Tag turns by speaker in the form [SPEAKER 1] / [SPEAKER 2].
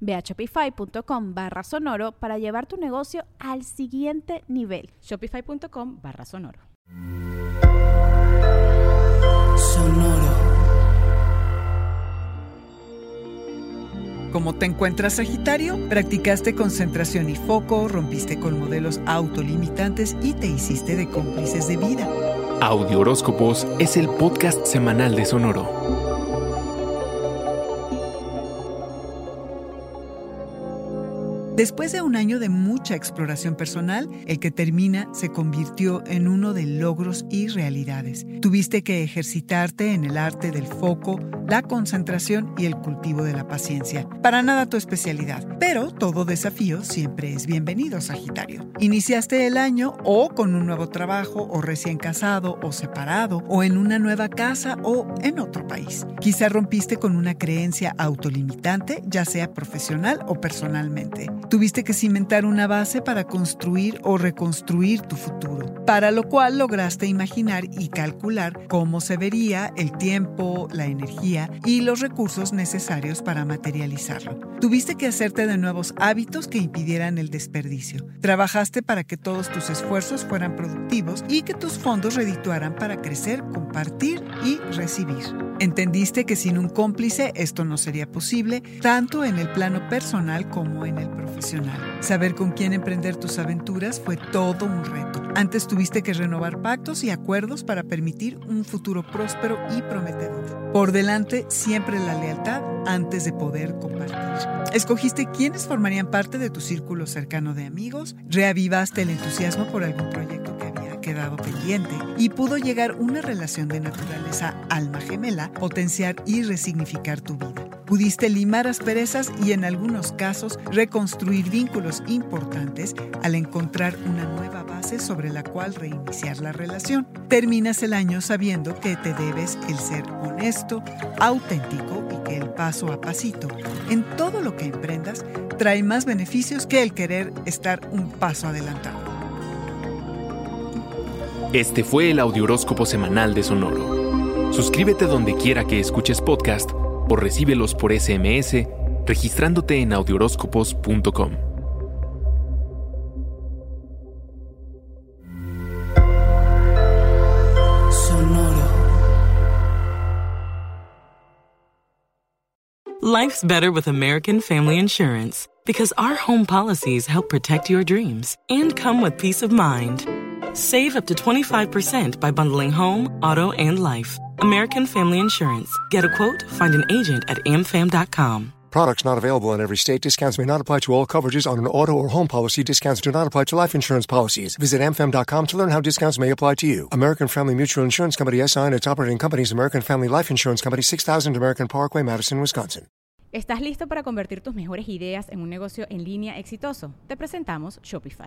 [SPEAKER 1] Ve a shopify.com barra sonoro para llevar tu negocio al siguiente nivel.
[SPEAKER 2] Shopify.com barra sonoro.
[SPEAKER 3] Sonoro. ¿Cómo te encuentras, Sagitario? Practicaste concentración y foco, rompiste con modelos autolimitantes y te hiciste de cómplices de vida.
[SPEAKER 4] Audio Horóscopos es el podcast semanal de Sonoro.
[SPEAKER 3] Después de un año de mucha exploración personal, el que termina se convirtió en uno de logros y realidades. Tuviste que ejercitarte en el arte del foco, la concentración y el cultivo de la paciencia. Para nada tu especialidad, pero todo desafío siempre es bienvenido, Sagitario. Iniciaste el año o con un nuevo trabajo o recién casado o separado o en una nueva casa o en otro país. Quizá rompiste con una creencia autolimitante, ya sea profesional o personalmente. Tuviste que cimentar una base para construir o reconstruir tu futuro, para lo cual lograste imaginar y calcular cómo se vería el tiempo, la energía y los recursos necesarios para materializarlo. Tuviste que hacerte de nuevos hábitos que impidieran el desperdicio. Trabajaste para que todos tus esfuerzos fueran productivos y que tus fondos redituaran para crecer, compartir y recibir. Entendiste que sin un cómplice esto no sería posible, tanto en el plano personal como en el profesional. Saber con quién emprender tus aventuras fue todo un reto. Antes tuviste que renovar pactos y acuerdos para permitir un futuro próspero y prometedor. Por delante, siempre la lealtad antes de poder compartir. Escogiste quiénes formarían parte de tu círculo cercano de amigos, reavivaste el entusiasmo por algún proyecto quedado pendiente y pudo llegar una relación de naturaleza alma gemela, potenciar y resignificar tu vida. Pudiste limar asperezas y en algunos casos reconstruir vínculos importantes al encontrar una nueva base sobre la cual reiniciar la relación. Terminas el año sabiendo que te debes el ser honesto, auténtico y que el paso a pasito en todo lo que emprendas trae más beneficios que el querer estar un paso adelantado.
[SPEAKER 4] Este fue el Audioróscopo Semanal de Sonoro. Suscríbete donde quiera que escuches podcast o recíbelos por SMS registrándote en audioróscopos.com.
[SPEAKER 3] Sonoro.
[SPEAKER 5] Life's better with American Family Insurance because our home policies help protect your dreams and come with peace of mind. Save up to 25% by bundling home, auto, and life. American Family Insurance. Get a quote, find an agent at amfam.com.
[SPEAKER 6] Products not available in every state. Discounts may not apply to all coverages on an auto or home policy. Discounts do not apply to life insurance policies. Visit amfam.com to learn how discounts may apply to you. American Family Mutual Insurance Company SI and its operating companies American Family Life Insurance Company 6000 American Parkway, Madison, Wisconsin.
[SPEAKER 2] ¿Estás listo para convertir tus mejores ideas en un negocio en línea exitoso? Te presentamos Shopify.